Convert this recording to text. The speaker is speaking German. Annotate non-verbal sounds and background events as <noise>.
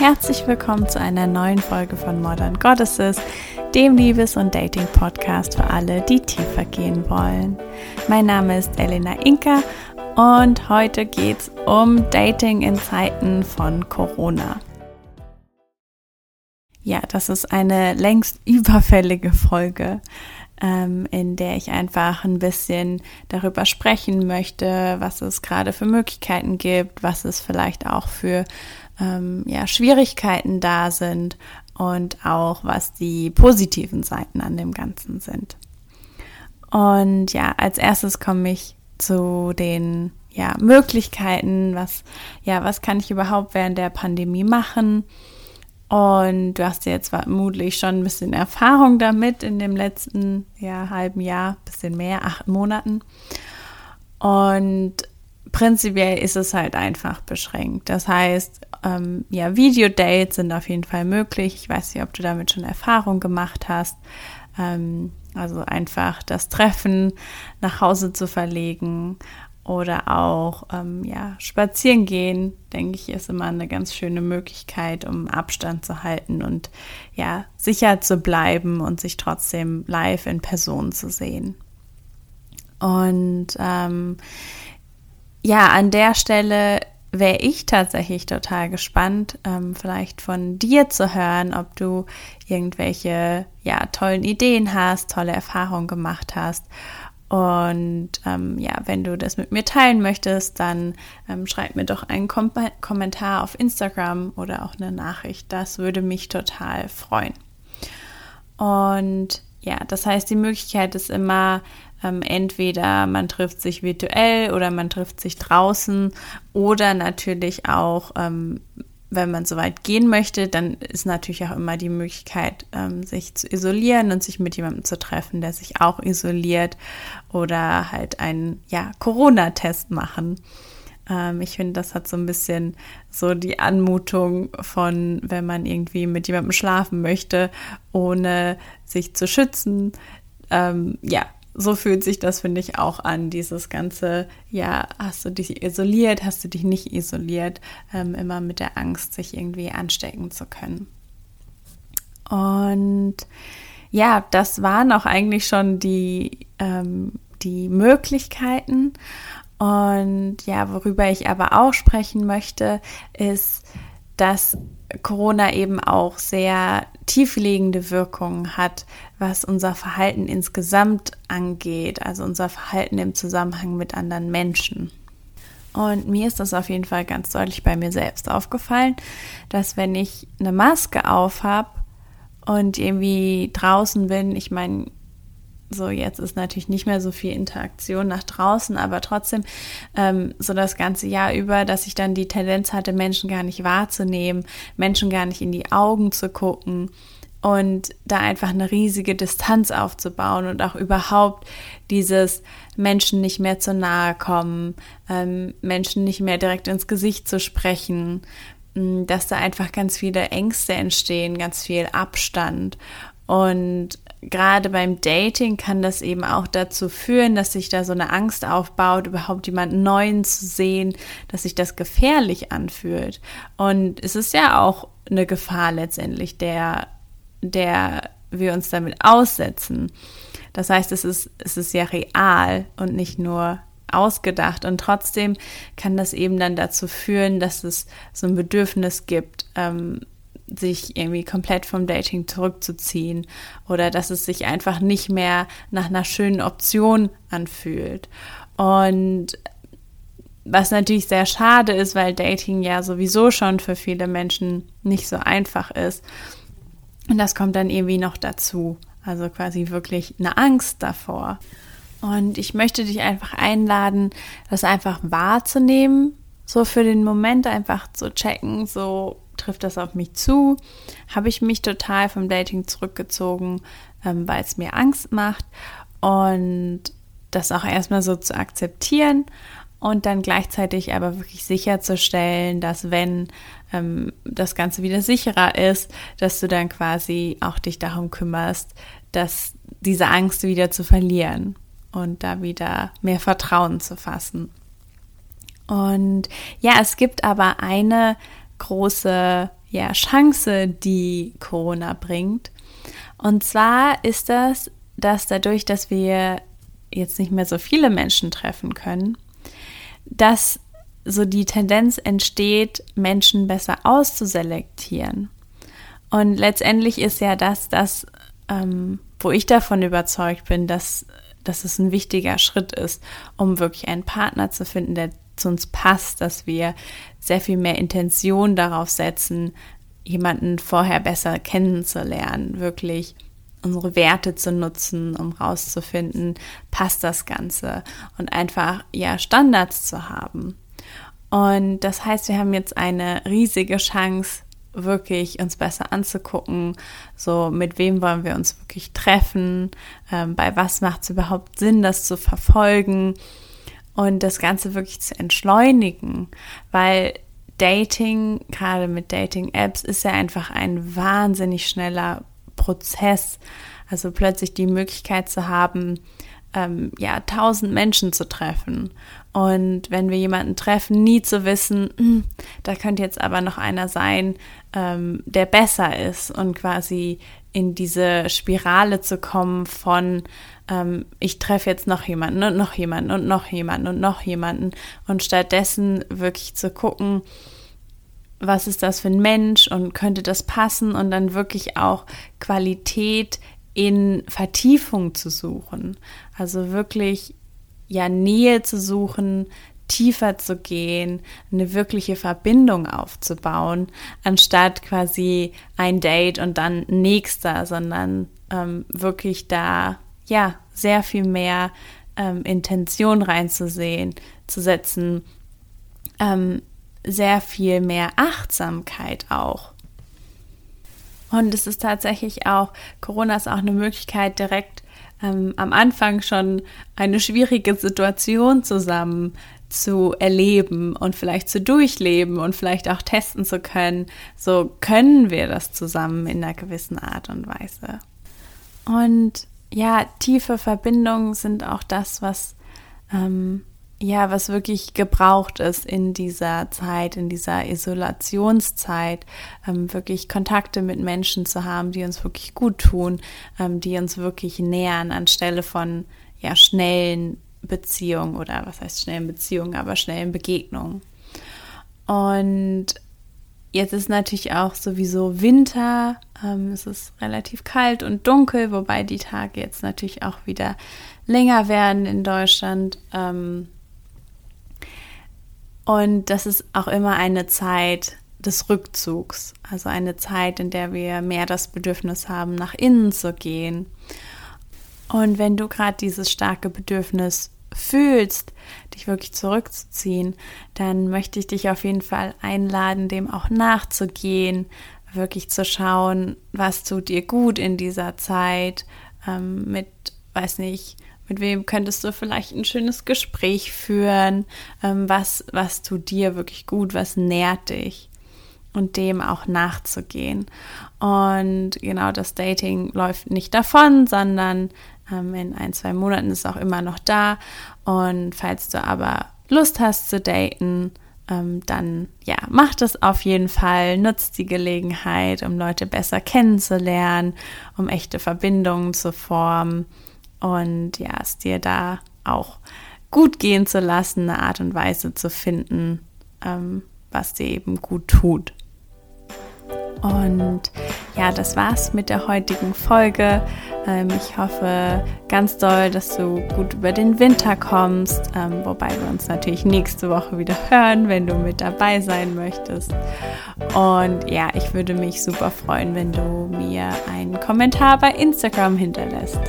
Herzlich willkommen zu einer neuen Folge von Modern Goddesses, dem Liebes- und Dating-Podcast für alle, die tiefer gehen wollen. Mein Name ist Elena Inka und heute geht es um Dating in Zeiten von Corona. Ja, das ist eine längst überfällige Folge, ähm, in der ich einfach ein bisschen darüber sprechen möchte, was es gerade für Möglichkeiten gibt, was es vielleicht auch für ähm, ja, Schwierigkeiten da sind und auch was die positiven Seiten an dem Ganzen sind. Und ja, als erstes komme ich zu den ja, Möglichkeiten, was, ja, was kann ich überhaupt während der Pandemie machen? Und du hast jetzt vermutlich schon ein bisschen Erfahrung damit in dem letzten ja, halben Jahr, bisschen mehr, acht Monaten. Und prinzipiell ist es halt einfach beschränkt. Das heißt, ähm, ja, Videodates sind auf jeden Fall möglich. Ich weiß nicht, ob du damit schon Erfahrung gemacht hast. Ähm, also einfach das Treffen nach Hause zu verlegen oder auch ähm, ja, spazieren gehen, denke ich, ist immer eine ganz schöne Möglichkeit, um Abstand zu halten und ja, sicher zu bleiben und sich trotzdem live in Person zu sehen. Und ähm, ja, an der Stelle wäre ich tatsächlich total gespannt, ähm, vielleicht von dir zu hören, ob du irgendwelche ja tollen Ideen hast, tolle Erfahrungen gemacht hast. Und ähm, ja, wenn du das mit mir teilen möchtest, dann ähm, schreib mir doch einen Kom Kommentar auf Instagram oder auch eine Nachricht. Das würde mich total freuen. Und ja, das heißt, die Möglichkeit ist immer, ähm, entweder man trifft sich virtuell oder man trifft sich draußen oder natürlich auch, ähm, wenn man so weit gehen möchte, dann ist natürlich auch immer die Möglichkeit, ähm, sich zu isolieren und sich mit jemandem zu treffen, der sich auch isoliert oder halt einen ja, Corona-Test machen. Ähm, ich finde, das hat so ein bisschen so die Anmutung von, wenn man irgendwie mit jemandem schlafen möchte, ohne sich zu schützen. Ähm, ja, so fühlt sich das, finde ich, auch an. Dieses ganze, ja, hast du dich isoliert, hast du dich nicht isoliert, ähm, immer mit der Angst, sich irgendwie anstecken zu können. Und ja, das waren auch eigentlich schon die, ähm, die Möglichkeiten. Und ja, worüber ich aber auch sprechen möchte, ist, dass Corona eben auch sehr tiefliegende Wirkungen hat, was unser Verhalten insgesamt angeht, also unser Verhalten im Zusammenhang mit anderen Menschen. Und mir ist das auf jeden Fall ganz deutlich bei mir selbst aufgefallen, dass wenn ich eine Maske auf habe und irgendwie draußen bin, ich meine, so, jetzt ist natürlich nicht mehr so viel Interaktion nach draußen, aber trotzdem ähm, so das ganze Jahr über, dass ich dann die Tendenz hatte, Menschen gar nicht wahrzunehmen, Menschen gar nicht in die Augen zu gucken und da einfach eine riesige Distanz aufzubauen und auch überhaupt dieses Menschen nicht mehr zu nahe kommen, ähm, Menschen nicht mehr direkt ins Gesicht zu sprechen, dass da einfach ganz viele Ängste entstehen, ganz viel Abstand und gerade beim Dating kann das eben auch dazu führen, dass sich da so eine Angst aufbaut, überhaupt jemanden Neuen zu sehen, dass sich das gefährlich anfühlt. Und es ist ja auch eine Gefahr letztendlich, der, der wir uns damit aussetzen. Das heißt, es ist, es ist ja real und nicht nur ausgedacht. Und trotzdem kann das eben dann dazu führen, dass es so ein Bedürfnis gibt, ähm, sich irgendwie komplett vom Dating zurückzuziehen oder dass es sich einfach nicht mehr nach einer schönen Option anfühlt. Und was natürlich sehr schade ist, weil Dating ja sowieso schon für viele Menschen nicht so einfach ist. Und das kommt dann irgendwie noch dazu. Also quasi wirklich eine Angst davor. Und ich möchte dich einfach einladen, das einfach wahrzunehmen, so für den Moment einfach zu checken, so trifft das auf mich zu? Habe ich mich total vom Dating zurückgezogen, ähm, weil es mir Angst macht? Und das auch erstmal so zu akzeptieren und dann gleichzeitig aber wirklich sicherzustellen, dass wenn ähm, das Ganze wieder sicherer ist, dass du dann quasi auch dich darum kümmerst, dass diese Angst wieder zu verlieren und da wieder mehr Vertrauen zu fassen. Und ja, es gibt aber eine große ja, Chance, die Corona bringt. Und zwar ist das, dass dadurch, dass wir jetzt nicht mehr so viele Menschen treffen können, dass so die Tendenz entsteht, Menschen besser auszuselektieren. Und letztendlich ist ja das, das, ähm, wo ich davon überzeugt bin, dass, dass es ein wichtiger Schritt ist, um wirklich einen Partner zu finden, der zu uns passt, dass wir sehr viel mehr Intention darauf setzen, jemanden vorher besser kennenzulernen, wirklich unsere Werte zu nutzen, um rauszufinden, passt das Ganze und einfach ja Standards zu haben. Und das heißt, wir haben jetzt eine riesige Chance, wirklich uns besser anzugucken, so mit wem wollen wir uns wirklich treffen, ähm, bei was macht es überhaupt Sinn, das zu verfolgen und das Ganze wirklich zu entschleunigen, weil Dating, gerade mit Dating-Apps, ist ja einfach ein wahnsinnig schneller Prozess. Also plötzlich die Möglichkeit zu haben, ähm, ja, tausend Menschen zu treffen. Und wenn wir jemanden treffen, nie zu wissen, hm, da könnte jetzt aber noch einer sein, ähm, der besser ist und quasi in diese Spirale zu kommen von, ähm, ich treffe jetzt noch jemanden und noch jemanden und noch jemanden und noch jemanden und stattdessen wirklich zu gucken, was ist das für ein Mensch und könnte das passen und dann wirklich auch Qualität in Vertiefung zu suchen. Also wirklich ja Nähe zu suchen, tiefer zu gehen, eine wirkliche Verbindung aufzubauen, anstatt quasi ein Date und dann nächster, sondern ähm, wirklich da ja sehr viel mehr ähm, Intention reinzusehen, zu setzen, ähm, sehr viel mehr Achtsamkeit auch. Und es ist tatsächlich auch, Corona ist auch eine Möglichkeit, direkt ähm, am Anfang schon eine schwierige Situation zusammen zu erleben und vielleicht zu durchleben und vielleicht auch testen zu können. So können wir das zusammen in einer gewissen Art und Weise. Und ja, tiefe Verbindungen sind auch das, was ähm, ja, was wirklich gebraucht ist in dieser Zeit, in dieser Isolationszeit, ähm, wirklich Kontakte mit Menschen zu haben, die uns wirklich gut tun, ähm, die uns wirklich nähern, anstelle von ja schnellen Beziehungen oder was heißt schnellen Beziehungen, aber schnellen Begegnungen. Und jetzt ist natürlich auch sowieso Winter, ähm, es ist relativ kalt und dunkel, wobei die Tage jetzt natürlich auch wieder länger werden in Deutschland. Ähm, und das ist auch immer eine Zeit des Rückzugs, also eine Zeit, in der wir mehr das Bedürfnis haben, nach innen zu gehen. Und wenn du gerade dieses starke Bedürfnis fühlst, dich wirklich zurückzuziehen, dann möchte ich dich auf jeden Fall einladen, dem auch nachzugehen, wirklich zu schauen, was tut dir gut in dieser Zeit, ähm, mit, weiß nicht, mit wem könntest du vielleicht ein schönes Gespräch führen? Ähm, was, was tut dir wirklich gut? Was nährt dich? Und dem auch nachzugehen. Und genau das Dating läuft nicht davon, sondern ähm, in ein, zwei Monaten ist es auch immer noch da. Und falls du aber Lust hast zu daten, ähm, dann ja, mach das auf jeden Fall. Nutzt die Gelegenheit, um Leute besser kennenzulernen, um echte Verbindungen zu formen und ja, es dir da auch gut gehen zu lassen, eine Art und Weise zu finden, ähm, was dir eben gut tut. Und ja, das war's mit der heutigen Folge. Ähm, ich hoffe ganz doll, dass du gut über den Winter kommst, ähm, wobei wir uns natürlich nächste Woche wieder <laughs> hören, wenn du mit dabei sein möchtest. Und ja, ich würde mich super freuen, wenn du mir einen Kommentar bei Instagram hinterlässt.